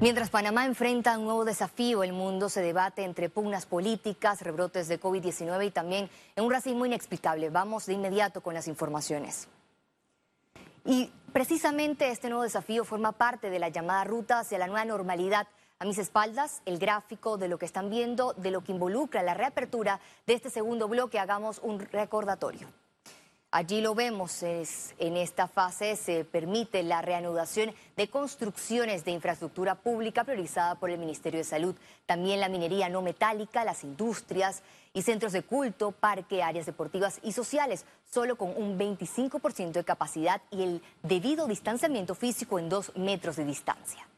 Mientras Panamá enfrenta un nuevo desafío, el mundo se debate entre pugnas políticas, rebrotes de COVID-19 y también en un racismo inexplicable. Vamos de inmediato con las informaciones. Y precisamente este nuevo desafío forma parte de la llamada ruta hacia la nueva normalidad. A mis espaldas, el gráfico de lo que están viendo, de lo que involucra la reapertura de este segundo bloque. Hagamos un recordatorio. Allí lo vemos, en esta fase se permite la reanudación de construcciones de infraestructura pública priorizada por el Ministerio de Salud, también la minería no metálica, las industrias y centros de culto, parque, áreas deportivas y sociales, solo con un 25% de capacidad y el debido distanciamiento físico en dos metros de distancia.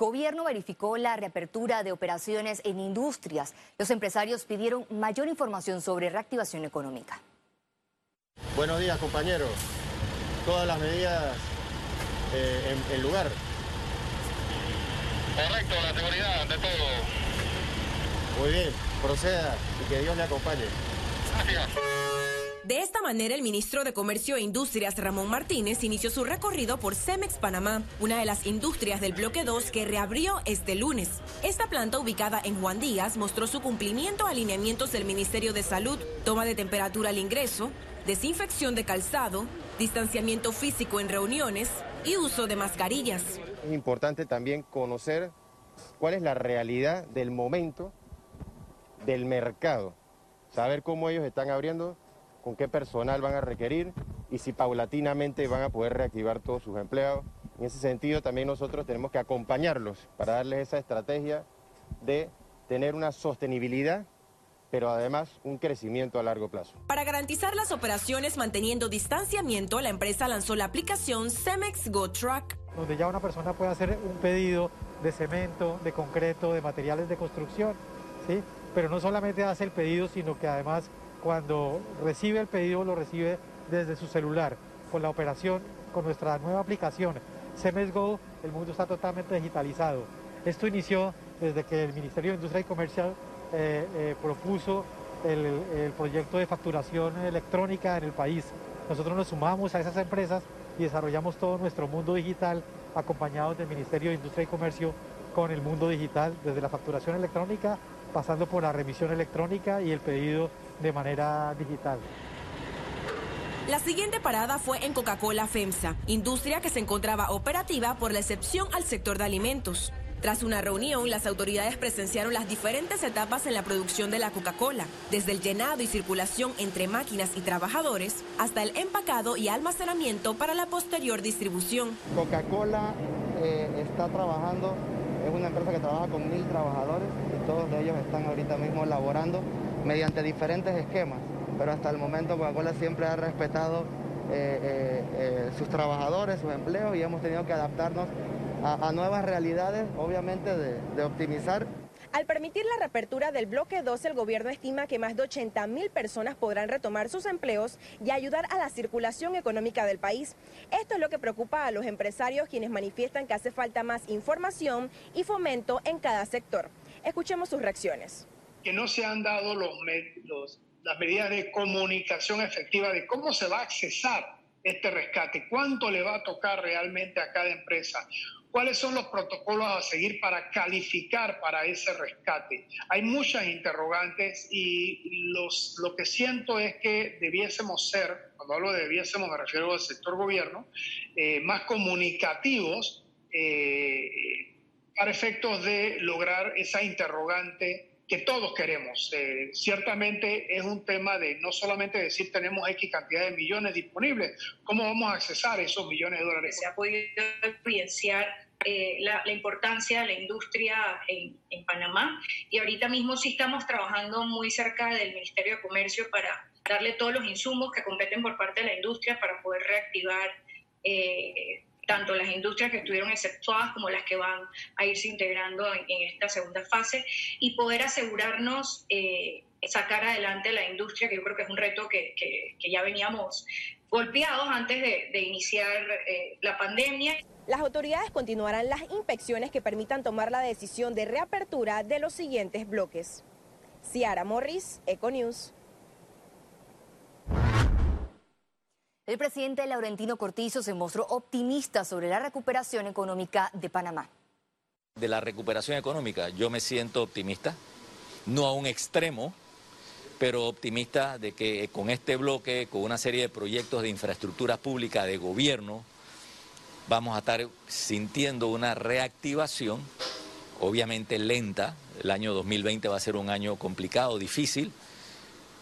Gobierno verificó la reapertura de operaciones en industrias. Los empresarios pidieron mayor información sobre reactivación económica. Buenos días, compañeros. Todas las medidas eh, en, lugar. Correcto, la seguridad de todo. Muy bien, proceda y que Dios le acompañe. Gracias. De esta manera, el ministro de Comercio e Industrias, Ramón Martínez, inició su recorrido por Cemex Panamá, una de las industrias del bloque 2 que reabrió este lunes. Esta planta, ubicada en Juan Díaz, mostró su cumplimiento a alineamientos del Ministerio de Salud, toma de temperatura al ingreso, desinfección de calzado, distanciamiento físico en reuniones y uso de mascarillas. Es importante también conocer cuál es la realidad del momento del mercado, saber cómo ellos están abriendo con qué personal van a requerir y si paulatinamente van a poder reactivar todos sus empleados. En ese sentido también nosotros tenemos que acompañarlos para darles esa estrategia de tener una sostenibilidad pero además un crecimiento a largo plazo. Para garantizar las operaciones manteniendo distanciamiento, la empresa lanzó la aplicación Cemex Go Truck. Donde ya una persona puede hacer un pedido de cemento, de concreto, de materiales de construcción, ¿sí? pero no solamente hace el pedido, sino que además cuando recibe el pedido lo recibe desde su celular. Con la operación, con nuestra nueva aplicación CEMES Go, el mundo está totalmente digitalizado. Esto inició desde que el Ministerio de Industria y Comercio eh, eh, propuso el, el proyecto de facturación electrónica en el país. Nosotros nos sumamos a esas empresas y desarrollamos todo nuestro mundo digital acompañados del Ministerio de Industria y Comercio con el mundo digital, desde la facturación electrónica, pasando por la remisión electrónica y el pedido de manera digital. La siguiente parada fue en Coca-Cola FEMSA, industria que se encontraba operativa por la excepción al sector de alimentos. Tras una reunión, las autoridades presenciaron las diferentes etapas en la producción de la Coca-Cola, desde el llenado y circulación entre máquinas y trabajadores hasta el empacado y almacenamiento para la posterior distribución. Coca-Cola eh, está trabajando, es una empresa que trabaja con mil trabajadores todos ellos están ahorita mismo laborando mediante diferentes esquemas, pero hasta el momento Coca-Cola siempre ha respetado eh, eh, eh, sus trabajadores, sus empleos y hemos tenido que adaptarnos a, nuevas realidades, obviamente de, optimizar al permitir la reapertura del bloque 2, el gobierno estima que más de 80 mil personas podrán retomar sus empleos y ayudar a la circulación económica del país. Esto es lo que preocupa a los empresarios quienes manifiestan que hace falta más información y fomento en cada sector. Escuchemos sus reacciones. Que no se han dado los, las medidas de comunicación efectiva de cómo se va a accesar este rescate, cuánto le va a tocar realmente a cada empresa, cuáles son los protocolos a seguir para calificar para ese rescate. Hay muchas interrogantes y los, lo que siento es que debiésemos ser, cuando hablo de debiésemos me refiero al sector gobierno, eh, más comunicativos eh, para efectos de lograr esa interrogante que todos queremos. Eh, ciertamente es un tema de no solamente decir tenemos X cantidad de millones disponibles, ¿cómo vamos a accesar esos millones de dólares? Se ha podido evidenciar eh, la, importancia de la industria en, en, Panamá y ahorita mismo sí estamos trabajando muy cerca del Ministerio de Comercio para darle todos los insumos que competen por parte de la industria para poder reactivar. Eh, tanto las industrias que estuvieron exceptuadas como las que van a irse integrando en, esta segunda fase y poder asegurarnos eh, sacar adelante la industria, que yo creo que es un reto que, ya veníamos golpeados antes de, iniciar eh, la pandemia. Las autoridades continuarán las inspecciones que permitan tomar la decisión de reapertura de los siguientes bloques. Ciara Morris, Econews. El presidente Laurentino Cortizo se mostró optimista sobre la recuperación económica de Panamá. De la recuperación económica, yo me siento optimista, no a un extremo, pero optimista de que con este bloque, con una serie de proyectos de infraestructura pública de gobierno, vamos a estar sintiendo una reactivación, obviamente lenta. El año 2020 va a ser un año complicado, difícil,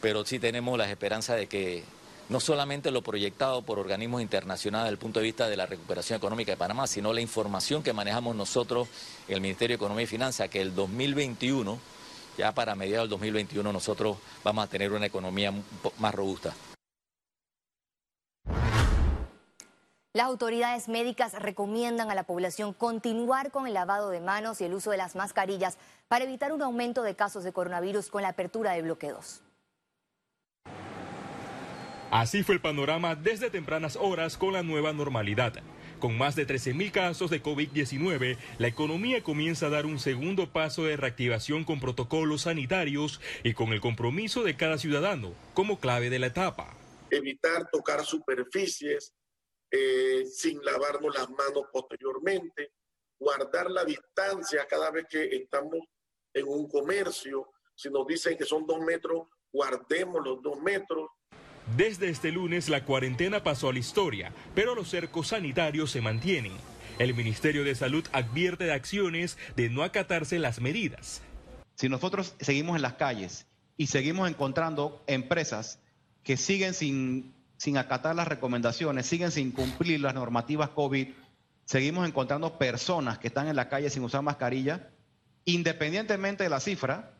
pero sí tenemos la esperanza de que no solamente lo proyectado por organismos internacionales desde el punto de vista de la recuperación económica de Panamá, sino la información que manejamos nosotros el Ministerio de Economía y Finanzas, que el 2021, ya para mediados del 2021, nosotros vamos a tener una economía más robusta. Las autoridades médicas recomiendan a la población continuar con el lavado de manos y el uso de las mascarillas para evitar un aumento de casos de coronavirus con la apertura de bloqueos. Así fue el panorama desde tempranas horas con la nueva normalidad. Con más de 13.000 casos de COVID-19, la economía comienza a dar un segundo paso de reactivación con protocolos sanitarios y con el compromiso de cada ciudadano como clave de la etapa. Evitar tocar superficies eh, sin lavarnos las manos posteriormente, guardar la distancia cada vez que estamos en un comercio. Si nos dicen que son dos metros, guardemos los dos metros desde este lunes la cuarentena pasó a la historia, pero los cercos sanitarios se mantienen. El Ministerio de Salud advierte de acciones de no acatarse las medidas. Si nosotros seguimos en las calles y seguimos encontrando empresas que siguen sin, sin acatar las recomendaciones, siguen sin cumplir las normativas COVID, seguimos encontrando personas que están en la calle sin usar mascarilla, independientemente de la cifra,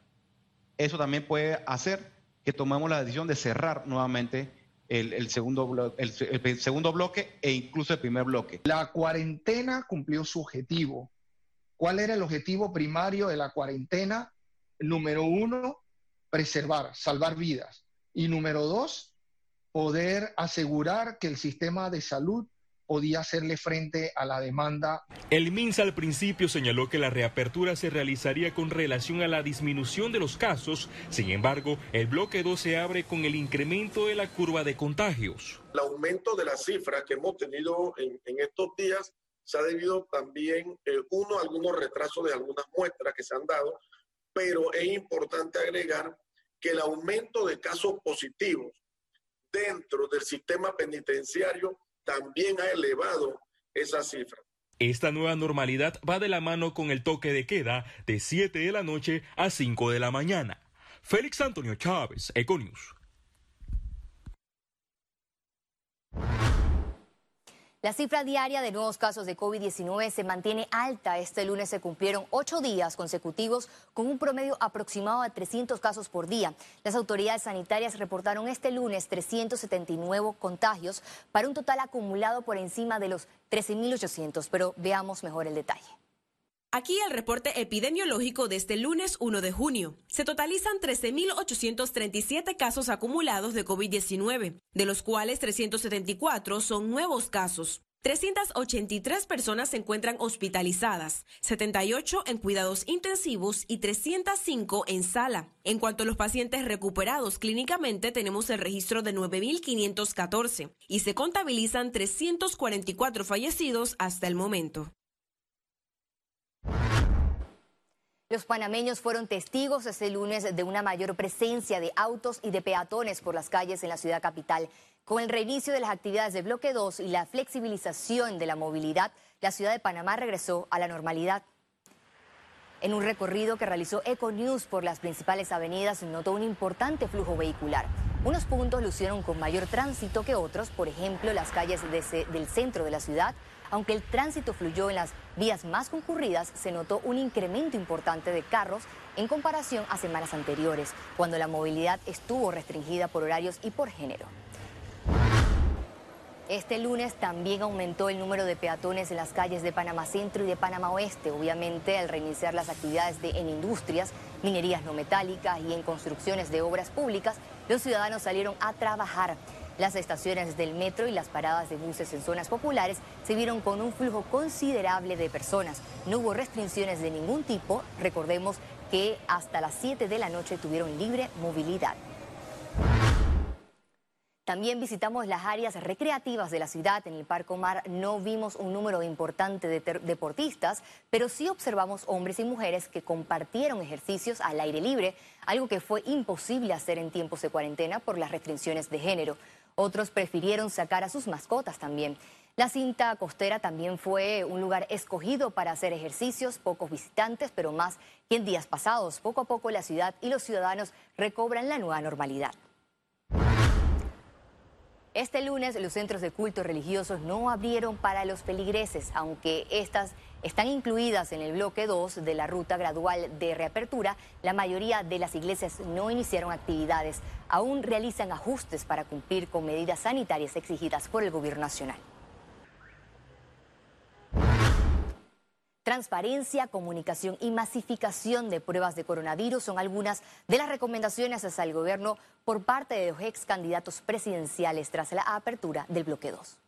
eso también puede hacer que tomamos la decisión de cerrar nuevamente el, segundo el, segundo bloque e incluso el primer bloque. La cuarentena cumplió su objetivo. ¿Cuál era el objetivo primario de la cuarentena? Número uno, preservar, salvar vidas. Y número dos, poder asegurar que el sistema de salud podía hacerle frente a la demanda. El MINSA al principio señaló que la reapertura se realizaría con relación a la disminución de los casos, sin embargo, el bloque 2 se abre con el incremento de la curva de contagios. El aumento de las cifras que hemos tenido en, estos días se ha debido también, eh, uno, a algunos retrasos de algunas muestras que se han dado, pero es importante agregar que el aumento de casos positivos dentro del sistema penitenciario también ha elevado esa cifra. Esta nueva normalidad va de la mano con el toque de queda de 7 de la noche a 5 de la mañana. Félix Antonio Chávez, Econius. La cifra diaria de nuevos casos de COVID-19 se mantiene alta. Este lunes se cumplieron ocho días consecutivos con un promedio aproximado a 300 casos por día. Las autoridades sanitarias reportaron este lunes 379 contagios para un total acumulado por encima de los 13.800. Pero veamos mejor el detalle. Aquí el reporte epidemiológico de este lunes 1 de junio. Se totalizan 13.837 casos acumulados de COVID-19, de los cuales 374 son nuevos casos. 383 personas se encuentran hospitalizadas, 78 en cuidados intensivos y 305 en sala. En cuanto a los pacientes recuperados clínicamente, tenemos el registro de 9.514 y se contabilizan 344 fallecidos hasta el momento. Los panameños fueron testigos este lunes de una mayor presencia de autos y de peatones por las calles en la ciudad capital. Con el reinicio de las actividades de bloque 2 y la flexibilización de la movilidad, la ciudad de Panamá regresó a la normalidad. En un recorrido que realizó Econews por las principales avenidas, notó un importante flujo vehicular. Unos puntos lucieron con mayor tránsito que otros, por ejemplo, las calles del centro de la ciudad, aunque el tránsito fluyó en las vías más concurridas, se notó un incremento importante de carros en comparación a semanas anteriores, cuando la movilidad estuvo restringida por horarios y por género. Este lunes también aumentó el número de peatones en las calles de Panamá Centro y de Panamá Oeste, obviamente al reiniciar las actividades de, en industrias, minerías no metálicas y en construcciones de obras públicas, los ciudadanos salieron a trabajar. Las estaciones del metro y las paradas de buses en zonas populares se vieron con un flujo considerable de personas. No hubo restricciones de ningún tipo. Recordemos que hasta las 7 de la noche tuvieron libre movilidad. También visitamos las áreas recreativas de la ciudad. En el Parque Omar no vimos un número importante de deportistas, pero sí observamos hombres y mujeres que compartieron ejercicios al aire libre, algo que fue imposible hacer en tiempos de cuarentena por las restricciones de género. Otros prefirieron sacar a sus mascotas también. La cinta costera también fue un lugar escogido para hacer ejercicios, pocos visitantes, pero más que en días pasados. Poco a poco la ciudad y los ciudadanos recobran la nueva normalidad. Este lunes los centros de culto religiosos no abrieron para los feligreses, aunque estas están incluidas en el bloque 2 de la ruta gradual de reapertura. La mayoría de las iglesias no iniciaron actividades, aún realizan ajustes para cumplir con medidas sanitarias exigidas por el gobierno nacional. Transparencia, comunicación y masificación de pruebas de coronavirus son algunas de las recomendaciones hacia el gobierno por parte de los ex candidatos presidenciales tras la apertura del bloque 2.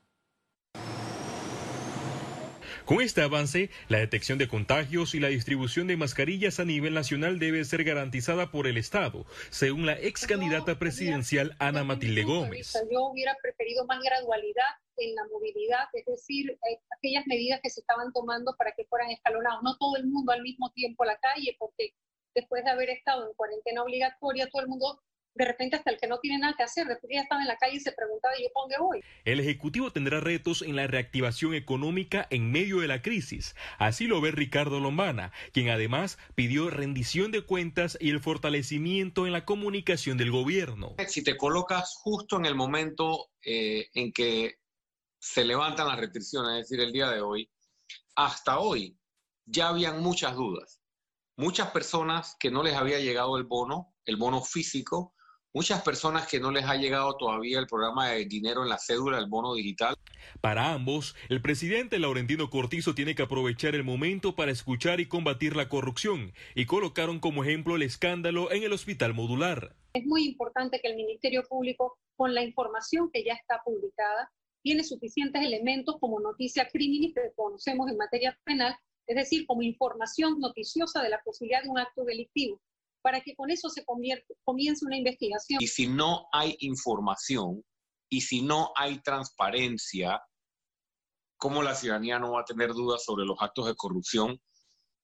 Con este avance, la detección de contagios y la distribución de mascarillas a nivel nacional debe ser garantizada por el Estado, según la ex candidata presidencial Ana Matilde Gómez. Yo hubiera preferido más gradualidad en la movilidad, es decir, eh, aquellas medidas que se estaban tomando para que fueran escalonados, no todo el mundo al mismo tiempo a la calle, porque después de haber estado en cuarentena obligatoria, todo el mundo de repente hasta el que no tiene nada que hacer, después ya estaba en la calle y se preguntaba, ¿y yo dónde voy? El Ejecutivo tendrá retos en la reactivación económica en medio de la crisis. Así lo ve Ricardo Lombana, quien además pidió rendición de cuentas y el fortalecimiento en la comunicación del gobierno. Si te colocas justo en el momento eh, en que se levantan las restricciones, es decir, el día de hoy, hasta hoy ya habían muchas dudas. Muchas personas que no les había llegado el bono, el bono físico, muchas personas que no les ha llegado todavía el programa de dinero en la cédula, el bono digital. Para ambos, el presidente Laurentino Cortizo tiene que aprovechar el momento para escuchar y combatir la corrupción y colocaron como ejemplo el escándalo en el hospital modular. Es muy importante que el Ministerio Público, con la información que ya está publicada, tiene suficientes elementos como noticia criminis que conocemos en materia penal, es decir, como información noticiosa de la posibilidad de un acto delictivo para que con eso se comience una investigación. Y si no hay información y si no hay transparencia, ¿cómo la ciudadanía no va a tener dudas sobre los actos de corrupción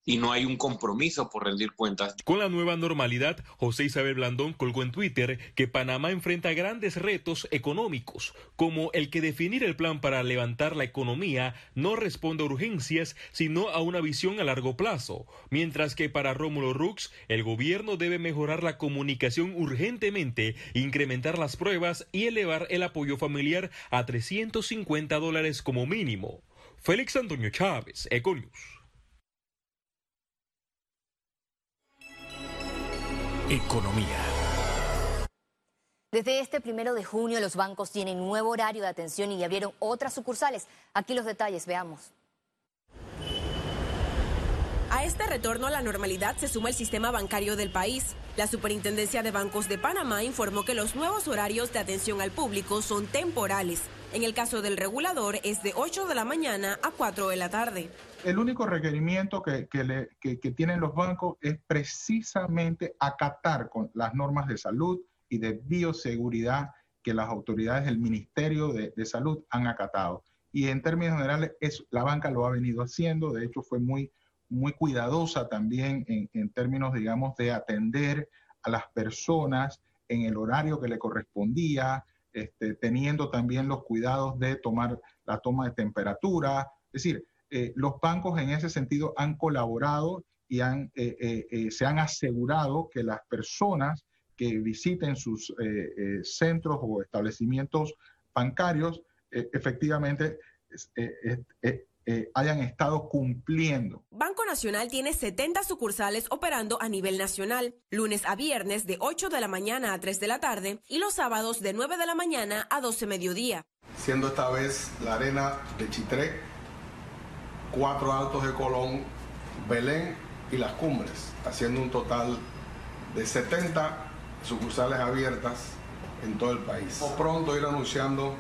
y no hay un compromiso por rendir cuentas. Con la nueva normalidad, José Isabel Blandón colgó en Twitter que Panamá enfrenta grandes retos económicos, como el que definir el plan para levantar la economía no responde a urgencias, sino a una visión a largo plazo, mientras que para Rómulo Rux, el gobierno debe mejorar la comunicación urgentemente, incrementar las pruebas y elevar el apoyo familiar a 350 dólares como mínimo. Félix Antonio Chávez, Econius. Economía. Desde este primero de junio los bancos tienen nuevo horario de atención y abrieron otras sucursales. Aquí los detalles, veamos. A este retorno a la normalidad se suma el sistema bancario del país. La Superintendencia de Bancos de Panamá informó que los nuevos horarios de atención al público son temporales. En el caso del regulador es de 8 de la mañana a 4 de la tarde. El único requerimiento que, tienen los bancos es precisamente acatar con las normas de salud y de bioseguridad que las autoridades del Ministerio de, Salud han acatado. Y en términos generales, la banca lo ha venido haciendo, de hecho fue muy, muy cuidadosa también en, términos, digamos, de atender a las personas en el horario que le correspondía, este, teniendo también los cuidados de tomar la toma de temperatura. Es decir, eh, los bancos en ese sentido han colaborado y eh, eh, se han asegurado que las personas que visiten sus centros o establecimientos bancarios efectivamente hayan estado cumpliendo. Banco Nacional tiene 70 sucursales operando a nivel nacional, lunes a viernes de 8 de la mañana a 3 de la tarde y los sábados de 9 de la mañana a 12 mediodía. Siendo esta vez la arena de Chitré cuatro altos de Colón, Belén y las cumbres, haciendo un total de 70 sucursales abiertas en todo el país. Pronto ir anunciando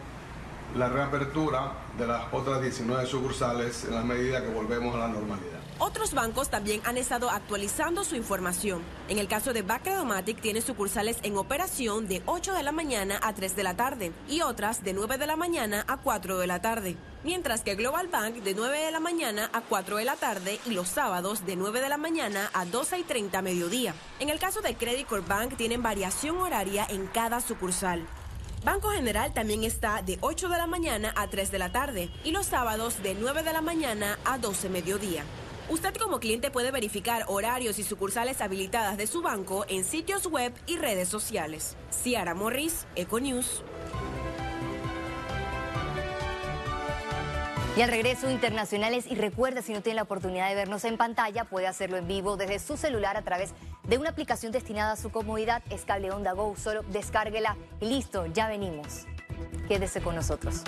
la reapertura de las otras 19 sucursales en la medida que volvemos a la normalidad. Otros bancos también han estado actualizando su información. En el caso de Bacredomatic tiene sucursales en operación de 8 de la mañana a 3 de la tarde y otras de 9 de la mañana a 4 de la tarde. Mientras que Global Bank de 9 de la mañana a 4 de la tarde y los sábados de 9 de la mañana a 12 y 30 mediodía. En el caso de Credit Corp Bank tienen variación horaria en cada sucursal. Banco General también está de 8 de la mañana a 3 de la tarde y los sábados de 9 de la mañana a 12 mediodía. Usted como cliente puede verificar horarios y sucursales habilitadas de su banco en sitios web y redes sociales. Ciara Morris, Econews. Y al regreso internacionales y recuerda si no tiene la oportunidad de vernos en pantalla puede hacerlo en vivo desde su celular a través de una aplicación destinada a su comodidad, es Cable Onda Go, solo descárguela y listo, ya venimos. Quédese con nosotros.